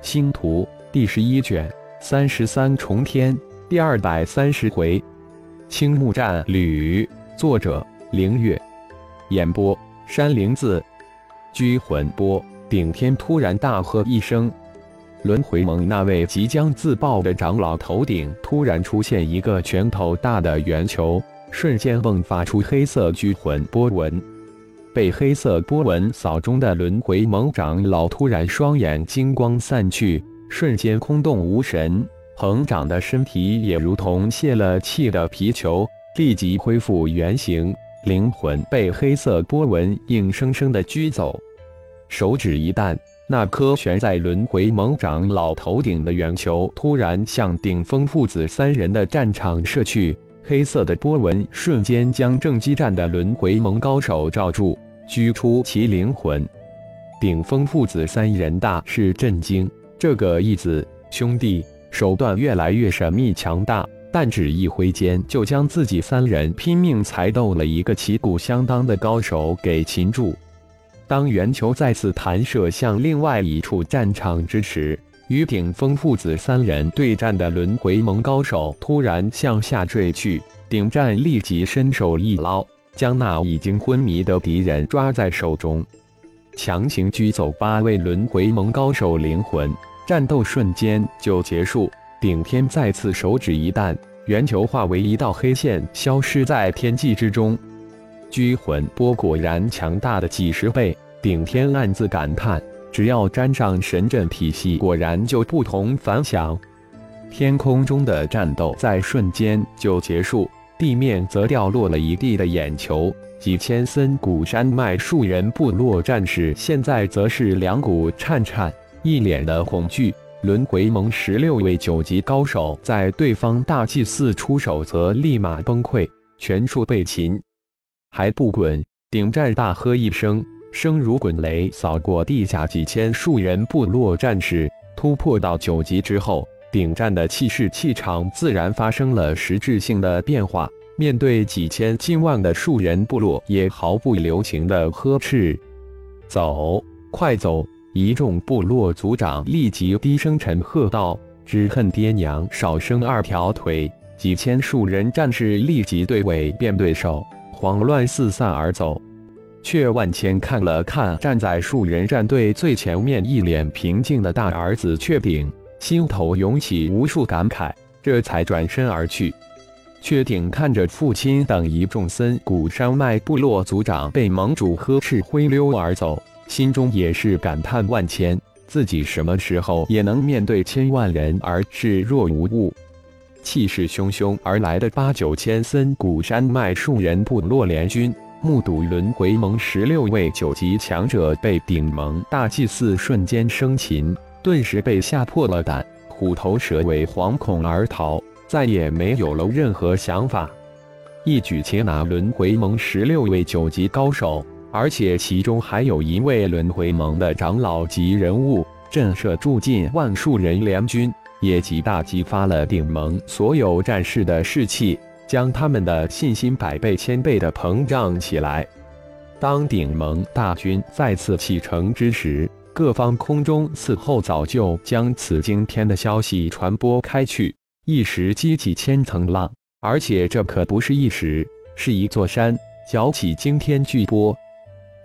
星图第十一卷三十三重天第二百三十回，青木战吕。作者：凌月。演播：山灵子。拘魂波顶天突然大喝一声，轮回盟那位即将自爆的长老头顶突然出现一个拳头大的圆球，瞬间迸发出黑色拘魂波纹。被黑色波纹扫中的轮回盟长老突然双眼金光散去，瞬间空洞无神，膨胀的身体也如同泄了气的皮球，立即恢复原形。灵魂被黑色波纹硬生生的拘走，手指一弹，那颗悬在轮回盟长老头顶的圆球突然向顶峰父子三人的战场射去。黑色的波纹瞬间将正激战的轮回盟高手罩住，拘出其灵魂。顶峰父子三人大是震惊，这个义子兄弟手段越来越神秘强大，但只一挥间就将自己三人拼命才斗了一个旗鼓相当的高手给擒住。当圆球再次弹射向另外一处战场之时，与顶峰父子三人对战的轮回盟高手突然向下坠去，顶战立即伸手一捞，将那已经昏迷的敌人抓在手中，强行拘走八位轮回盟高手灵魂。战斗瞬间就结束，顶天再次手指一弹，圆球化为一道黑线，消失在天际之中。拘魂波果然强大的几十倍，顶天暗自感叹。只要沾上神阵体系，果然就不同凡响。天空中的战斗在瞬间就结束，地面则掉落了一地的眼球。几千森谷山脉树人部落战士现在则是两股颤颤，一脸的恐惧。轮回盟十六位九级高手在对方大祭司出手，则立马崩溃，全数被擒。还不滚！顶战大喝一声。声如滚雷，扫过地下几千数人部落战士。突破到九级之后，顶战的气势气场自然发生了实质性的变化。面对几千近万的树人部落，也毫不留情地呵斥：“走，快走！”一众部落族长立即低声沉喝道：“只恨爹娘少生二条腿！”几千树人战士立即对尾变对手，慌乱四散而走。却万千看了看站在树人战队最前面、一脸平静的大儿子雀顶，心头涌起无数感慨，这才转身而去。却顶看着父亲等一众森谷山脉部落族长被盟主呵斥灰溜而走，心中也是感叹万千：自己什么时候也能面对千万人而视若无物？气势汹汹而来的八九千森谷山脉树人部落联军。目睹轮回盟十六位九级强者被顶盟大祭司瞬间生擒，顿时被吓破了胆，虎头蛇尾，惶恐而逃，再也没有了任何想法。一举擒拿轮回盟十六位九级高手，而且其中还有一位轮回盟的长老级人物，震慑住近万数人联军，也极大激发了顶盟所有战士的士气。将他们的信心百倍、千倍的膨胀起来。当顶盟大军再次启程之时，各方空中似后早就将此惊天的消息传播开去，一时激起千层浪。而且这可不是一时，是一座山搅起惊天巨波。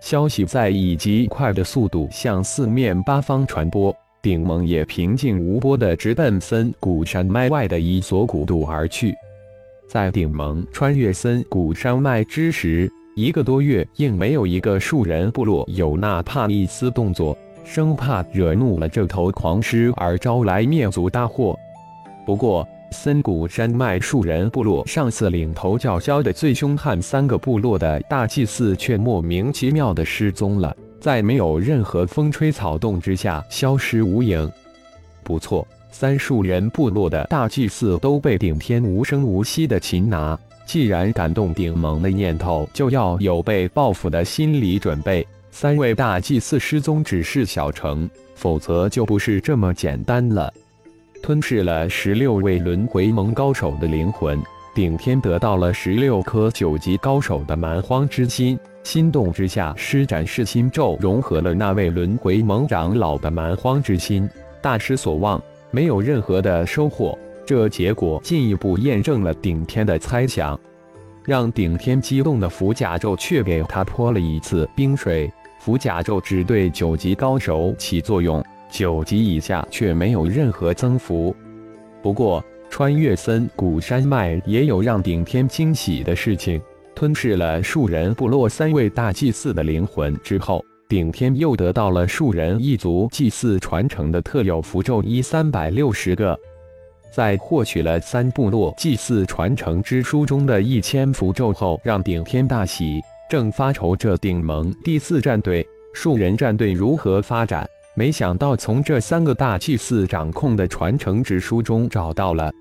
消息在以极快的速度向四面八方传播，顶盟也平静无波地直奔森谷山脉外的一所古渡而去。在顶盟穿越森谷山脉之时，一个多月应没有一个树人部落有哪怕一丝动作，生怕惹怒了这头狂狮而招来灭族大祸。不过，森谷山脉树人部落上次领头叫嚣的最凶悍三个部落的大祭司却莫名其妙的失踪了，在没有任何风吹草动之下消失无影。不错。三树人部落的大祭司都被顶天无声无息的擒拿。既然敢动顶盟的念头，就要有被报复的心理准备。三位大祭司失踪只是小成，否则就不是这么简单了。吞噬了十六位轮回盟高手的灵魂，顶天得到了十六颗九级高手的蛮荒之心。心动之下，施展噬心咒，融合了那位轮回盟长老的蛮荒之心。大失所望，没有任何的收获。这结果进一步验证了顶天的猜想，让顶天激动的符甲咒却给他泼了一次冰水。符甲咒只对九级高手起作用，九级以下却没有任何增幅。不过，穿越森谷山脉也有让顶天惊喜的事情：吞噬了树人部落三位大祭司的灵魂之后，顶天又得到了树人一族祭祀传承的特有符咒一三百六十个。在获取了三部落祭祀传承之书中的一千符咒后，让顶天大喜。正发愁这顶盟第四战队树人战队如何发展，没想到从这三个大祭司掌控的传承之书中找到了，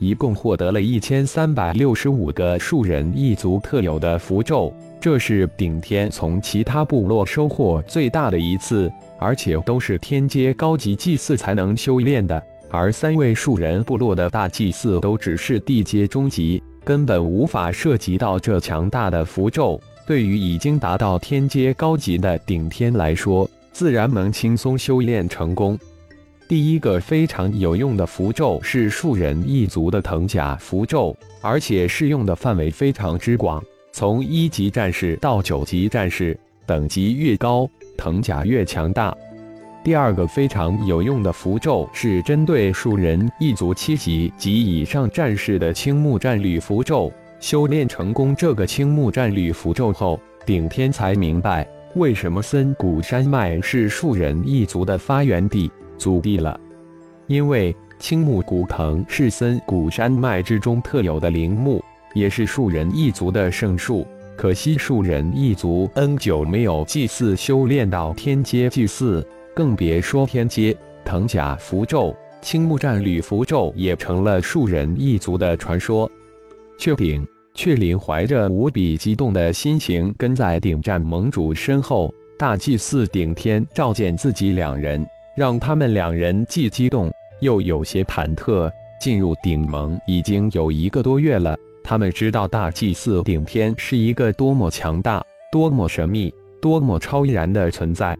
一共获得了一千三百六十五个树人一族特有的符咒，这是顶天从其他部落收获最大的一次，而且都是天阶高级祭祀才能修炼的。而三位树人部落的大祭司都只是地阶中级，根本无法涉及到这强大的符咒。对于已经达到天阶高级的顶天来说，自然能轻松修炼成功。第一个非常有用的符咒是树人一族的藤甲符咒，而且适用的范围非常之广，从一级战士到九级战士，等级越高，藤甲越强大。第二个非常有用的符咒是针对树人一族七级及以上战士的青木战旅符咒。修炼成功这个青木战吕符咒后，顶天才明白为什么森谷山脉是树人一族的发源地、祖地了。因为青木古藤是森谷山脉之中特有的灵木，也是树人一族的圣树。可惜树人一族 N 久没有祭祀修炼到天阶祭祀。更别说天阶藤甲符咒、青木战吕符咒也成了树人一族的传说。雀顶雀灵怀着无比激动的心情跟在顶战盟主身后。大祭司顶天召见自己两人，让他们两人既激动又有些忐忑。进入顶盟已经有一个多月了，他们知道大祭司顶天是一个多么强大、多么神秘、多么超然的存在。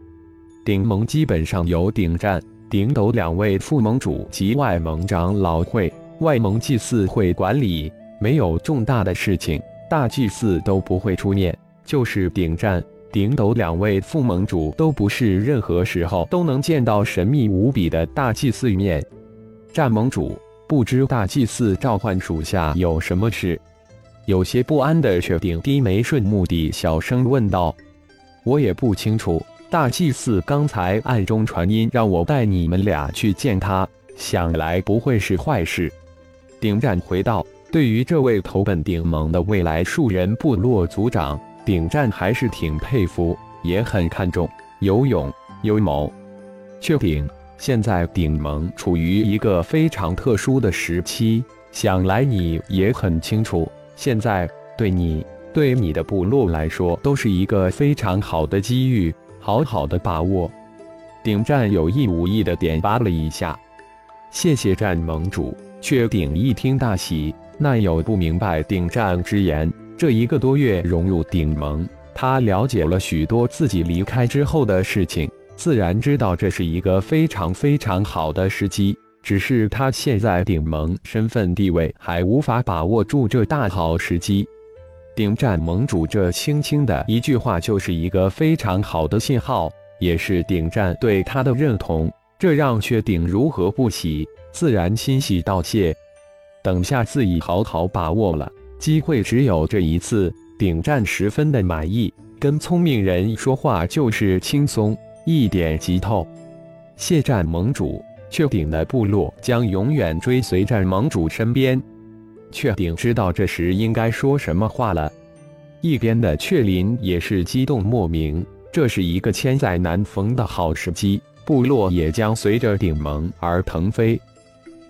顶盟基本上由顶战、顶斗两位副盟主及外盟长老会、外盟祭祀会管理，没有重大的事情，大祭司都不会出面。就是顶战、顶斗两位副盟主都不是任何时候都能见到神秘无比的大祭司一面。战盟主不知大祭司召唤属下有什么事，有些不安的确定低眉顺目地小声问道：“我也不清楚。”大祭司刚才暗中传音，让我带你们俩去见他，想来不会是坏事。顶战回道：“对于这位投奔顶盟的未来树人部落族长，顶战还是挺佩服，也很看重，有勇有谋。确定，现在顶盟处于一个非常特殊的时期，想来你也很清楚。现在对你、对你的部落来说，都是一个非常好的机遇。”好好的把握，顶战有意无意的点拔了一下。谢谢战盟主。却顶一听大喜，那有不明白顶战之言？这一个多月融入顶盟，他了解了许多自己离开之后的事情，自然知道这是一个非常非常好的时机。只是他现在顶盟身份地位还无法把握住这大好时机。顶战盟主这轻轻的一句话，就是一个非常好的信号，也是顶战对他的认同。这让薛顶如何不喜？自然欣喜道谢。等下次已好好把握了，机会只有这一次。顶战十分的满意，跟聪明人说话就是轻松，一点即透。谢战盟主，雀顶的部落将永远追随战盟主身边。确顶知道这时应该说什么话了。一边的雀林也是激动莫名，这是一个千载难逢的好时机，部落也将随着顶盟而腾飞。